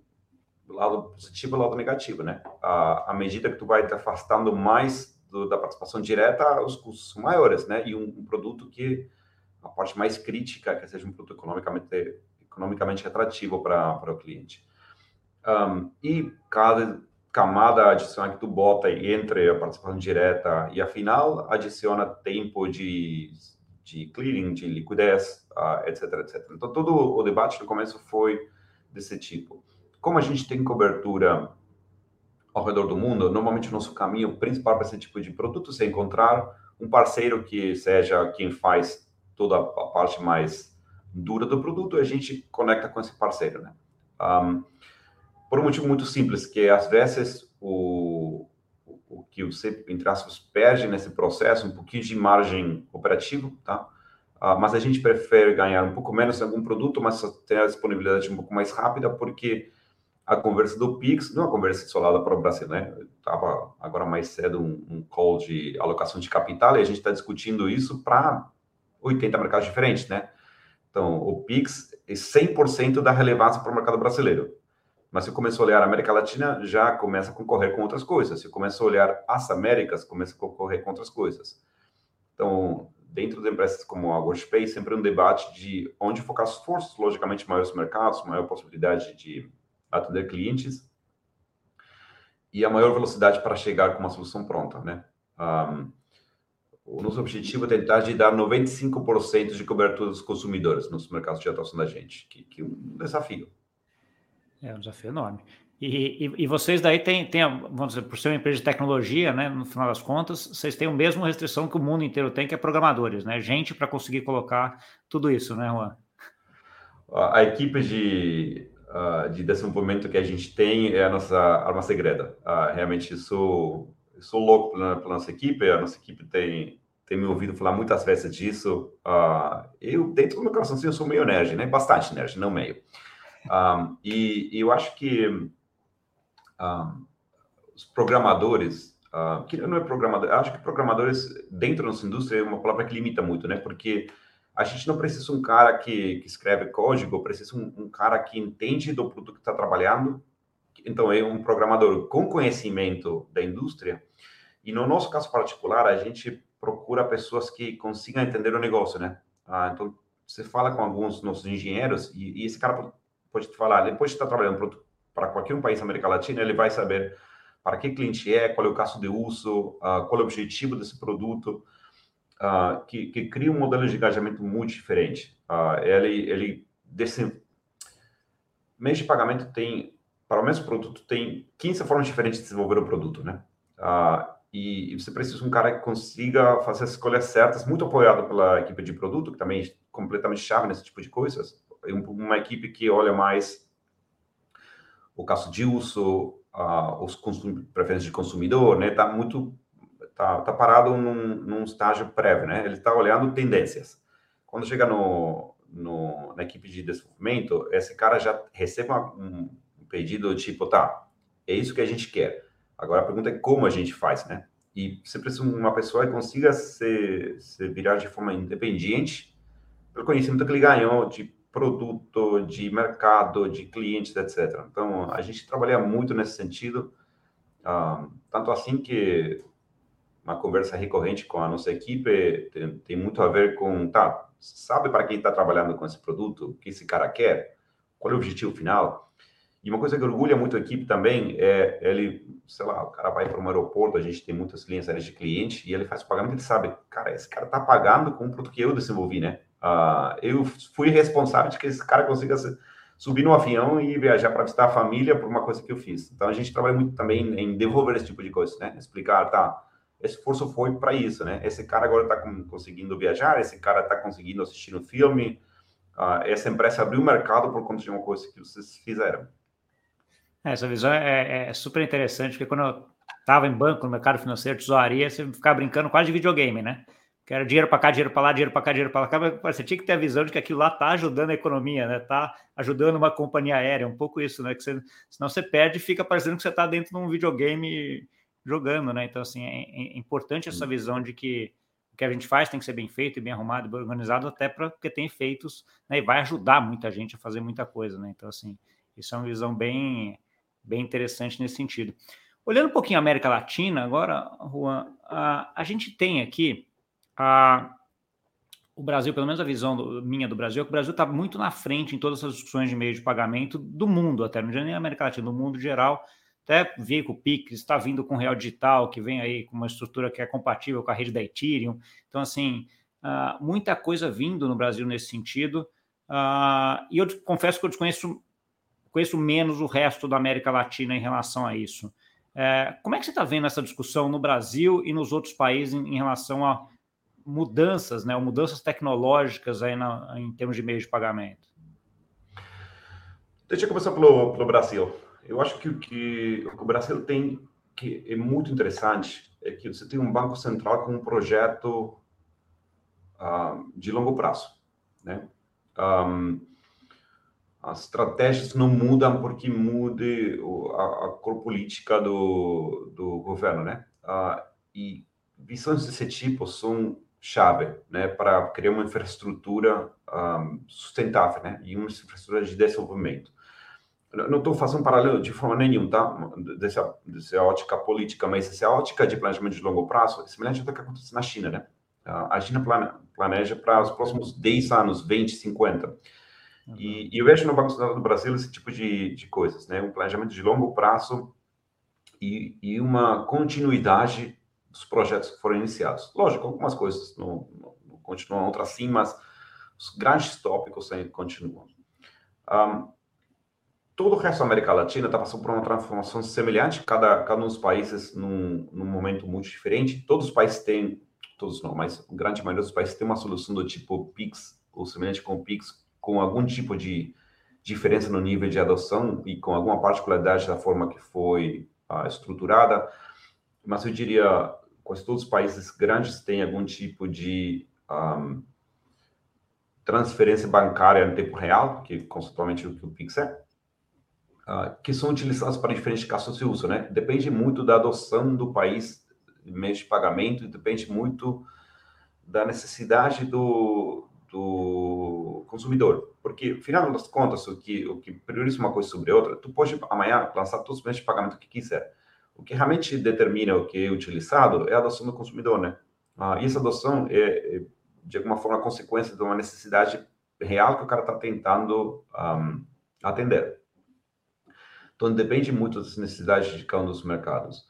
lado positivo e lado negativo, né? Uh, à medida que tu vai te afastando mais do, da participação direta, os custos são maiores, né? E um, um, produto que a parte mais crítica, que seja um produto economicamente economicamente atrativo para o cliente. Um, e cada camada adicional que tu bota entre a participação direta e a final, adiciona tempo de, de clearing, de liquidez, uh, etc, etc. Então, todo o debate no começo foi desse tipo. Como a gente tem cobertura ao redor do mundo, normalmente o nosso caminho principal para esse tipo de produto é encontrar um parceiro que seja quem faz toda a parte mais dura do produto, e a gente conecta com esse parceiro, né? Um, por um motivo muito simples, que às vezes o, o que você, entre aspas, perde nesse processo, um pouquinho de margem operativa, tá? Uh, mas a gente prefere ganhar um pouco menos em algum produto, mas ter a disponibilidade um pouco mais rápida, porque a conversa do Pix não é uma conversa isolada para o Brasil, né? Estava agora mais cedo um, um, call de alocação de capital e a gente está discutindo isso para 80 mercados diferentes, né? Então, o Pix é 100% da relevância para o mercado brasileiro. Mas se eu começo a olhar a América Latina, já começa a concorrer com outras coisas. Se eu começo a olhar as Américas, começa a concorrer com outras coisas. Então, dentro de empresas como a WorldPay, sempre um debate de onde focar os esforços, logicamente, maiores mercados, maior possibilidade de atender clientes e a maior velocidade para chegar com uma solução pronta, né? Um, o nosso objetivo é tentar de dar 95% de cobertura dos consumidores nos mercados de atuação da gente, que, que é um desafio. É um desafio enorme. E, e, e, vocês daí têm, têm, vamos dizer, por ser uma empresa de tecnologia, né, no final das contas, vocês têm a mesma restrição que o mundo inteiro tem, que é programadores, né? Gente para conseguir colocar tudo isso, né, Juan? A equipe de, de desenvolvimento que a gente tem é a nossa arma secreta. Uh, realmente, sou, sou louco pela, nossa equipe. A nossa equipe tem, tem me ouvido falar muitas vezes disso. Eu, dentro do meu coraçãozinho, eu sou meio nerd, né? Bastante nerd, não meio. Um, e, e, eu acho que um, os programadores, uh, que não é programador, acho que programadores dentro da nossa indústria é uma palavra que limita muito, né? Porque a gente não precisa um cara que, que escreve código, precisa um, um cara que entende do produto que está trabalhando. Então, é um programador com conhecimento da indústria. E no nosso caso particular, a gente procura pessoas que consigam entender o negócio, né? Ah, então, você fala com alguns nossos engenheiros e, e esse cara pode te falar, depois de estar trabalhando para qualquer um país da América Latina, ele vai saber para que cliente é, qual é o caso de uso, uh, qual é o objetivo desse produto, uh, que, que, cria um modelo de engajamento muito diferente. Uh, ele, ele desse mês de pagamento tem, para o mesmo produto, tem 15 formas diferentes de desenvolver o produto, né? E, e, você precisa de um cara que consiga fazer as escolhas certas, muito apoiado pela equipe de produto, que também é completamente chave nesse tipo de coisas. Uma equipe que olha mais o caso de uso, os preferências de consumidor, né? Está muito tá, tá parado num, num, estágio prévio, né? Ele está olhando tendências. Quando chega no, no, na equipe de desenvolvimento, esse cara já recebe um, um pedido tipo, tá, é isso que a gente quer. Agora a pergunta é como a gente faz, né? E você precisa de uma pessoa que consiga se, se virar de forma independente pelo conhecimento que ele ganhou de produto, de mercado, de clientes, etc. Então, a gente trabalha muito nesse sentido, uh, tanto assim que uma conversa recorrente com a nossa equipe tem, tem muito a ver com, tá, sabe para quem está trabalhando com esse produto, o que esse cara quer, qual é o objetivo final? E uma coisa que orgulha muito a equipe também é ele, sei lá, o cara vai para um aeroporto, a gente tem muitas linhas de cliente e ele faz pagamento, ele sabe, cara, esse cara está pagando com um produto que eu desenvolvi, né? Uh, eu fui responsável de que esse cara consiga subir no avião e viajar para visitar a família por uma coisa que eu fiz. Então a gente trabalha muito também em devolver esse tipo de coisa, né? Explicar, tá? Esse esforço foi para isso, né? Esse cara agora está conseguindo viajar, esse cara está conseguindo assistir um filme, uh, essa empresa abriu o mercado por conta de uma coisa que vocês fizeram. É, essa visão é, é, super interessante, porque quando eu estava em banco, no mercado financeiro, tesouraria, você ficava brincando quase de videogame, né? Que era dinheiro para cá, dinheiro para lá, dinheiro para cá, dinheiro para lá. Você tinha que ter a visão de que aquilo lá está ajudando a economia, né? Está ajudando uma companhia aérea, um pouco isso, né? Que você, senão você perde e fica parecendo que você está dentro de um videogame jogando, né? Então, assim, é, é importante essa visão de que o que a gente faz tem que ser bem feito e bem arrumado e bem organizado, até porque tem efeitos, né? E vai ajudar muita gente a fazer muita coisa, né? Então, assim, isso é uma visão bem, bem interessante nesse sentido. Olhando um pouquinho a América Latina, agora, Juan, a, a gente tem aqui a, o Brasil, pelo menos a visão do, minha do Brasil, é que o Brasil está muito na frente em todas essas discussões de meio de pagamento do mundo, até não nem América Latina, do mundo geral. Até veio com o Pix, está vindo com o Real Digital, que vem aí com uma estrutura que é compatível com a rede da Ethereum. Então, assim, uh, muita coisa vindo no Brasil nesse sentido. Uh, e eu confesso que eu desconheço conheço menos o resto da América Latina em relação a isso. É, como é que você está vendo essa discussão no Brasil e nos outros países em, em relação a mudanças, né, mudanças tecnológicas aí na, em termos de meio de pagamento? Deixa eu começar pelo, pelo Brasil. Eu acho que o que o Brasil tem que é muito interessante é que você tem um banco central com um projeto uh, de longo prazo, né? Um, as estratégias não mudam porque mude a, a cor política do, do governo, né? Uh, e visões desse tipo são chave, né, para criar uma infraestrutura um, sustentável, né, e uma infraestrutura de desenvolvimento. Não estou fazendo um paralelo de forma nenhuma, tá? Dessa, dessa ótica política, mas essa ótica de planejamento de longo prazo é semelhante ao que acontece na China, né? A China planeja para os próximos 10 anos, 20, 50. Uhum. E, e, eu vejo no Banco Central do Brasil esse tipo de, de coisas, né? Um planejamento de longo prazo e, e uma continuidade dos projetos que foram iniciados. Lógico, algumas coisas não, não, continuam, outras sim, mas os grandes tópicos ainda continuam. Um, todo o resto da América Latina está passando por uma transformação semelhante, cada, cada um dos países num, num momento muito diferente. Todos os países têm, todos não, mas a grande maioria dos países tem uma solução do tipo PIX, ou semelhante com PIX, com algum tipo de diferença no nível de adoção e com alguma particularidade da forma que foi uh, estruturada, mas eu diria quase todos os países grandes têm algum tipo de um, transferência bancária em tempo real, que conceitualmente é o que o Pix é, uh, que são utilizados para diferentes casos de uso, né? Depende muito da adoção do país de meio de pagamento, depende muito da necessidade do, do consumidor. Porque, afinal das contas, o que, o que prioriza uma coisa sobre outra, tu pode amanhã lançar todos os meios de pagamento que quiser. O que realmente determina o que é utilizado é a adoção do consumidor, né? Ah, e essa adoção é, é, de alguma forma, consequência de uma necessidade real que o cara está tentando um, atender. Então, depende muito das necessidades de cada um dos mercados.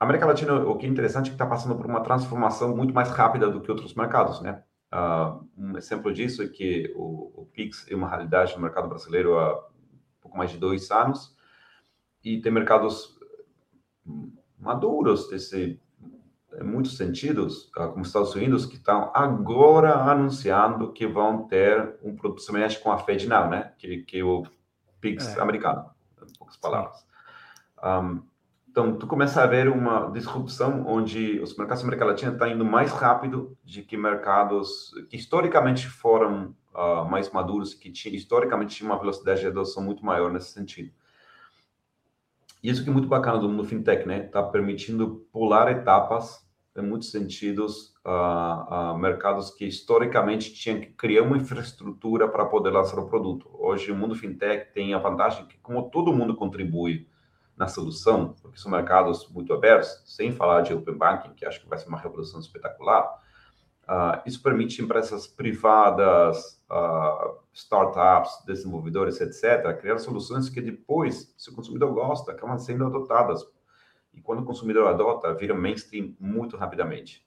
A América Latina, o que é interessante é que está passando por uma transformação muito mais rápida do que outros mercados, né? Uh, um exemplo disso é que o, o, Pix é uma realidade no mercado brasileiro há pouco mais de dois anos e tem mercados maduros desse em muitos sentidos, ah, como Estados Unidos, que estão agora anunciando que vão ter um produto semelhante com a FedNow, né? Que, que é o Pix é. americano, em poucas palavras. Um, então, tu começa a ver uma disrupção onde os mercados da América Latina estão indo mais rápido de que mercados que historicamente foram uh, mais maduros, que tinha, historicamente tinham uma velocidade de adoção muito maior nesse sentido. Isso que é muito bacana do mundo fintech, né? Está permitindo pular etapas, em muitos sentidos, a, a mercados que historicamente tinham que criar uma infraestrutura para poder lançar o produto. Hoje, o mundo fintech tem a vantagem que, como todo mundo contribui na solução, porque são mercados muito abertos, sem falar de open banking, que acho que vai ser uma revolução espetacular, Uh, isso permite empresas privadas, uh, startups, desenvolvedores, etc., criar soluções que depois, se o consumidor gosta, acabam sendo adotadas. E quando o consumidor adota, vira mainstream muito rapidamente.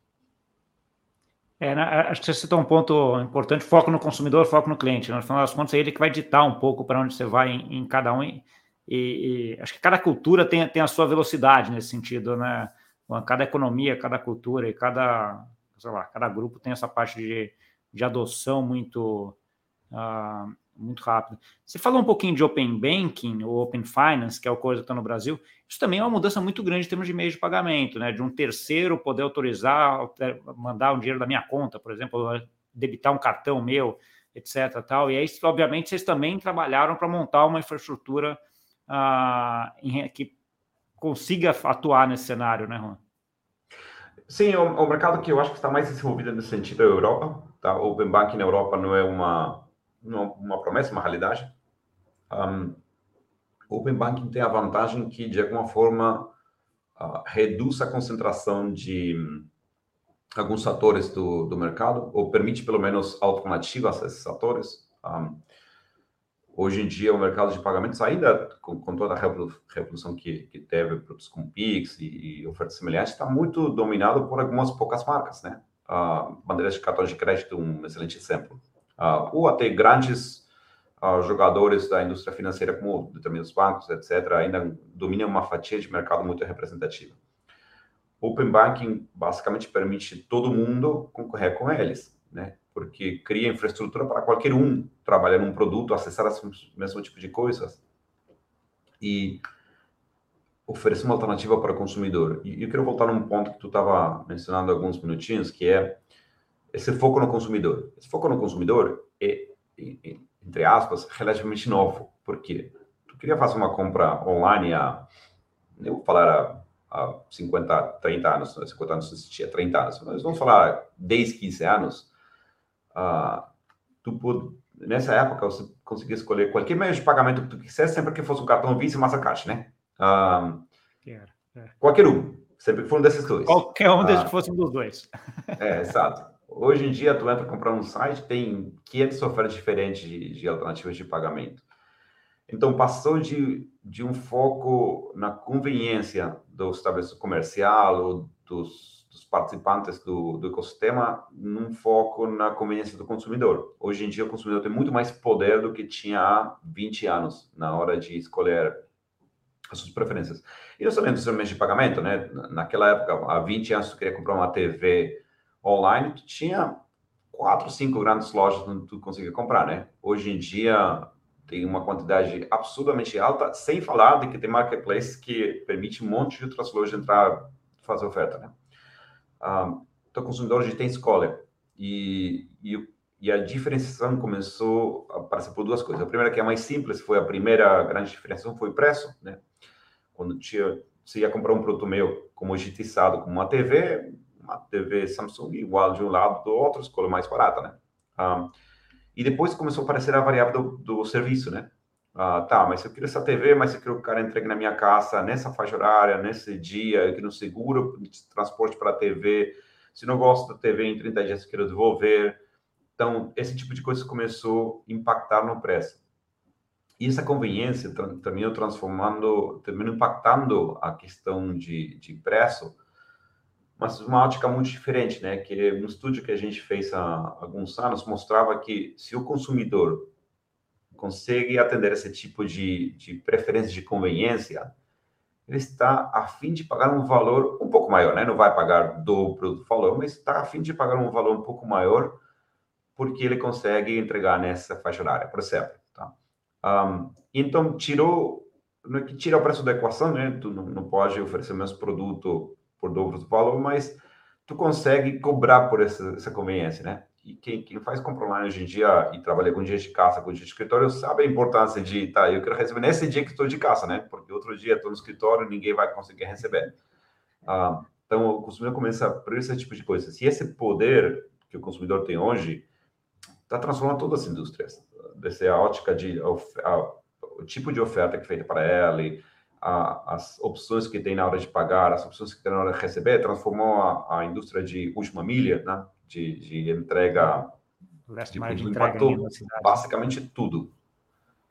É, acho que você citou um ponto importante: foco no consumidor, foco no cliente. Né? No final das contas, é ele que vai ditar um pouco para onde você vai em, em cada um. E, e, acho que cada cultura tem, tem a sua velocidade nesse sentido, né? Cada economia, cada cultura e cada sei lá, cada grupo tem essa parte de, de adoção muito, uh, muito rápida. Você falou um pouquinho de Open Banking, ou Open Finance, que é o coisa que está no Brasil. Isso também é uma mudança muito grande em termos de meios de pagamento, né? De um terceiro poder autorizar, mandar um dinheiro da minha conta, por exemplo, debitar um cartão meu, etc. Tal. E aí, obviamente, vocês também trabalharam para montar uma infraestrutura uh, que consiga atuar nesse cenário, né, Juan? Sim, o, o, mercado que eu acho que está mais desenvolvido nesse sentido é a Europa. Tá? Open Banking na Europa não é uma, não, uma promessa, uma realidade. Um, Open Banking tem a vantagem que, de alguma forma, uh, reduz a concentração de um, alguns atores do, do mercado, ou permite, pelo menos, alternativas a esses atores. Um, Hoje em dia, o mercado de pagamentos, ainda com, com toda a revolução que, que teve produtos com Pix e, e ofertas semelhantes, está muito dominado por algumas poucas marcas, né? Uh, bandeiras de cartões de crédito, um excelente exemplo. Uh, ou até grandes uh, jogadores da indústria financeira, como determinados bancos, etc., ainda dominam uma fatia de mercado muito representativa. Open Banking basicamente permite todo mundo concorrer com eles, né? Porque cria infraestrutura para qualquer um trabalhar num produto, acessar esse mesmo tipo de coisas e oferecer uma alternativa para o consumidor. E eu quero voltar num ponto que tu estava mencionando há alguns minutinhos, que é esse foco no consumidor. Esse foco no consumidor é, entre aspas, relativamente novo. porque Tu queria fazer uma compra online há, eu vou falar há, há 50, 30 anos, 50 anos não existia, 30 anos, mas vamos falar 10, 15 anos, tu pode, nessa época você conseguia escolher qualquer meio de pagamento que tu quisesse, sempre que fosse um cartão Visa e Mastercard, né? Uh, é. Qualquer um, sempre que for um desses dois. Qualquer um desde uh, que fosse um dos dois. é, exato. Hoje em dia, tu entra comprar um site, tem 500 ofertas diferentes de, de alternativas de pagamento. Então, passou de, de um foco na conveniência do estabelecimento comercial ou dos dos participantes do, do ecossistema num foco na conveniência do consumidor. Hoje em dia, o consumidor tem muito mais poder do que tinha há 20 anos na hora de escolher as suas preferências. E não somente os de pagamento, né? Naquela época, há 20 anos, tu queria comprar uma TV online, tu tinha quatro, cinco grandes lojas onde tu conseguia comprar, né? Hoje em dia tem uma quantidade absurdamente alta, sem falar de que tem marketplace que permite um monte de outras lojas entrar fazer oferta, né? Ah, então, o consumidor já tem escolha e, e, e, a diferenciação começou a aparecer por duas coisas. A primeira, que é mais simples, foi a primeira grande diferenciação, foi o preço, né? Quando tinha, você ia comprar um produto meu como digitizado, como uma TV, uma TV Samsung igual de um lado do outro, escolha mais barata, né? Ah, e depois começou a aparecer a variável do, do serviço, né? Ah, tá, mas eu quero essa TV, mas eu quero que o cara entregue na minha casa nessa faixa horária, nesse dia, eu quero seguro transporte para a TV. Se não gosto da TV, em 30 dias eu quero devolver. Então, esse tipo de coisa começou a impactar no preço. E essa conveniência terminou transformando, terminou impactando a questão de, de preço mas uma ótica muito diferente, né? Que um estudo que a gente fez há alguns anos mostrava que se o consumidor consegue atender esse tipo de, de preferência de conveniência, ele está a fim de pagar um valor um pouco maior, né? Não vai pagar dobro do valor, mas está a fim de pagar um valor um pouco maior porque ele consegue entregar nessa faixa horária, por exemplo. Tá? Um, então, tirou, não é que tira o preço da equação, né? Tu não, não pode oferecer o mesmo produto por dobro do valor, mas tu consegue cobrar por essa, essa conveniência, né? E quem, quem faz compra online hoje em dia e trabalha com dia de casa, com dia de escritório, sabe a importância de, tá, eu quero receber nesse dia que estou de casa, né? Porque outro dia estou no escritório ninguém vai conseguir receber. Ah, então, o consumidor começa a por esse tipo de coisa. Se esse poder que o consumidor tem hoje está transformando todas as indústrias, desde a ótica de a, o tipo de oferta que é feita para ela, e, a, as opções que tem na hora de pagar, as opções que tem na hora de receber, transformou a, a indústria de última milha, né? De, de entrega, de, de impactou basicamente tudo.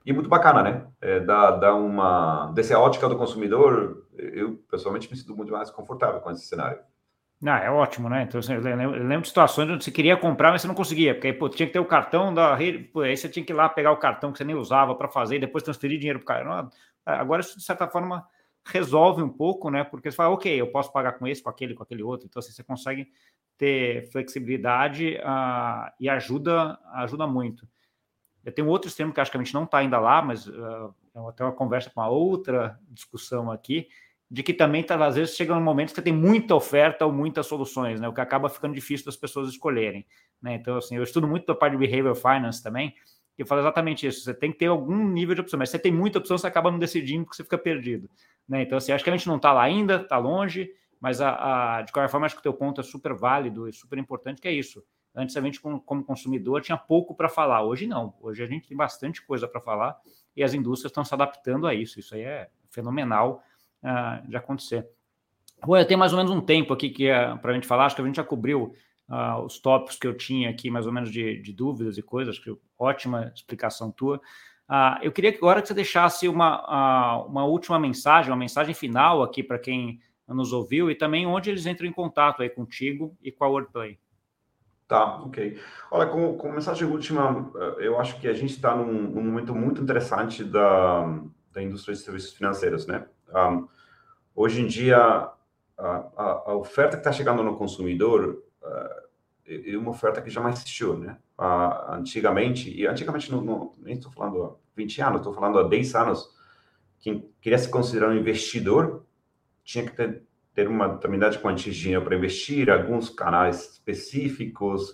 E muito bacana, né? É, dá, dá uma... Dessa ótica do consumidor, eu pessoalmente me sinto muito mais confortável com esse cenário. Não, é ótimo, né? Então, assim, eu, lembro, eu lembro de situações onde você queria comprar, mas você não conseguia, porque aí, pô, tinha que ter o cartão da rede, pô, aí você tinha que ir lá pegar o cartão que você nem usava para fazer e depois transferir dinheiro para o cara. Não, agora, isso, de certa forma, resolve um pouco, né? Porque você fala, ok, eu posso pagar com esse, com aquele, com aquele outro. Então, assim, você consegue ter flexibilidade uh, e ajuda, ajuda muito. Eu tenho outro extremo que acho que a gente não está ainda lá, mas uh, até uma conversa com uma outra discussão aqui, de que também, tá, às vezes, chega um momento que tem muita oferta ou muitas soluções, né? O que acaba ficando difícil das pessoas escolherem. Né? Então, assim, eu estudo muito da parte de behavior finance também, que fala exatamente isso. Você tem que ter algum nível de opção, mas se você tem muita opção, você acaba não decidindo porque você fica perdido. Né? Então, assim, acho que a gente não está lá ainda, está longe, mas a, a, de qualquer forma, acho que o teu ponto é super válido e super importante, que é isso. Antes a gente, como consumidor, tinha pouco para falar. Hoje não. Hoje a gente tem bastante coisa para falar e as indústrias estão se adaptando a isso. Isso aí é fenomenal uh, de acontecer. Eu tenho mais ou menos um tempo aqui que é para a gente falar, acho que a gente já cobriu uh, os tópicos que eu tinha aqui, mais ou menos de, de dúvidas e coisas, que ótima explicação tua. Uh, eu queria agora que você deixasse uma, uma última mensagem, uma mensagem final aqui para quem nos ouviu e também onde eles entram em contato aí contigo e com a WordPlay. Tá, ok. Olha, com, com mensagem última, eu acho que a gente está num, num, momento muito interessante da, da indústria de serviços financeiros, né? Um, hoje em dia, a, a, a oferta que está chegando no consumidor é uma oferta que jamais existiu, né? Uh, antigamente, e antigamente não, nem estou falando há 20 anos, estou falando há 10 anos, quem queria se considerar um investidor tinha que ter, ter uma determinada quantia de dinheiro para investir, alguns canais específicos,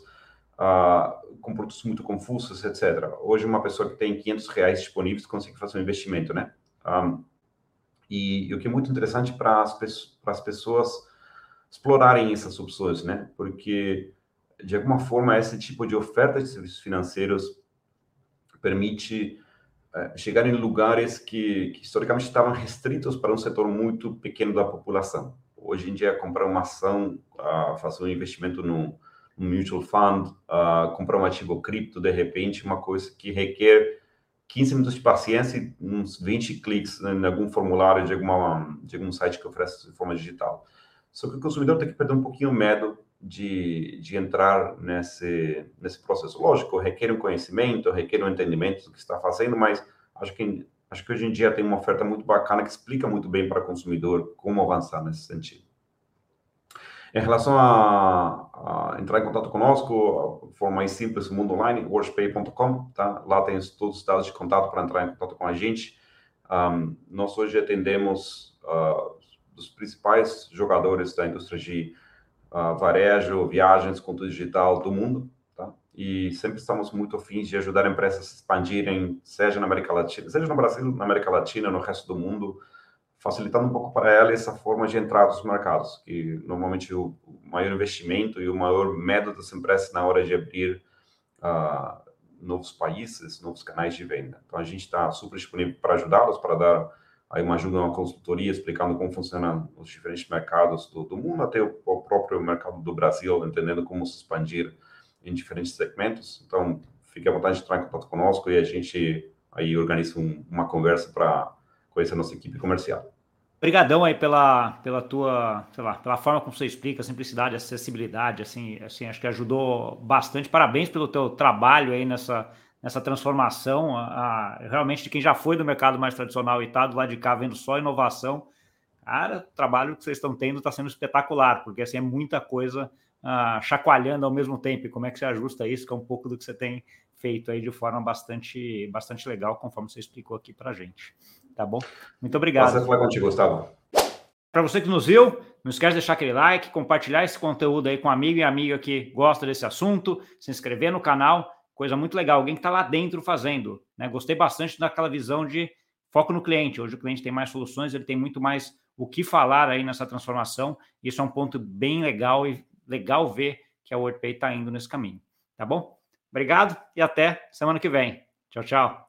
uh, com produtos muito confusos, etc. Hoje, uma pessoa que tem 500 reais disponíveis consegue fazer um investimento, né? Um, e, e, o que é muito interessante para as pessoas explorarem essas opções, né? Porque, de alguma forma, esse tipo de oferta de serviços financeiros permite é, chegar em lugares que, que, historicamente estavam restritos para um setor muito pequeno da população. Hoje em dia, comprar uma ação, uh, fazer um investimento no, no mutual fund, uh, comprar um ativo cripto, de repente, uma coisa que requer 15 minutos de paciência e uns 20 cliques em algum formulário de, alguma, de algum site que oferece de forma digital. Só que o consumidor tem que perder um pouquinho o medo de, de entrar nesse, nesse processo. Lógico, requer um conhecimento, requer um entendimento do que está fazendo, mas acho que, acho que hoje em dia tem uma oferta muito bacana que explica muito bem para o consumidor como avançar nesse sentido. Em relação a, uh, entrar em contato conosco, a forma mais simples, mundo online, worshpay.com, tá? Lá tem todos os dados de contato para entrar em contato com a gente. Um, nós hoje atendemos uh, os principais jogadores da indústria de uh, varejo, viagens, conteúdo digital do mundo, tá? E sempre estamos muito afins de ajudar empresas a se expandirem, seja na América Latina, seja no Brasil, na América Latina, no resto do mundo, facilitando um pouco para ela essa forma de entrar nos mercados, que normalmente o, maior investimento e o maior medo das empresas na hora de abrir uh, novos países, novos canais de venda. Então a gente está super disponível para ajudá-los, para dar aí uma ajuda, uma consultoria explicando como funcionam os diferentes mercados do, do mundo, até o, o, próprio mercado do Brasil, entendendo como se expandir em diferentes segmentos. Então fique à vontade de entrar em contato conosco e a gente aí organiza um, uma conversa para conhecer a nossa equipe comercial. Obrigadão aí pela, pela tua, sei lá, pela forma como você explica, a simplicidade, a acessibilidade, assim, assim, acho que ajudou bastante. Parabéns pelo teu trabalho aí nessa, nessa transformação, a, a, realmente de quem já foi do mercado mais tradicional e está do lado de cá vendo só inovação. Cara, o trabalho que vocês estão tendo está sendo espetacular, porque assim é muita coisa uh, chacoalhando ao mesmo tempo. E como é que você ajusta isso, que é um pouco do que você tem feito aí de forma bastante, bastante legal, conforme você explicou aqui para a gente. Tá bom? Muito obrigado. Prazer falar contigo, Gustavo. Para você que nos viu, não esquece de deixar aquele like, compartilhar esse conteúdo aí com um amigo e amiga que gosta desse assunto, se inscrever no canal, coisa muito legal. Alguém que está lá dentro fazendo. Né? Gostei bastante daquela visão de foco no cliente. Hoje o cliente tem mais soluções, ele tem muito mais o que falar aí nessa transformação. Isso é um ponto bem legal e legal ver que a WordPay está indo nesse caminho. Tá bom? Obrigado e até semana que vem. Tchau, tchau.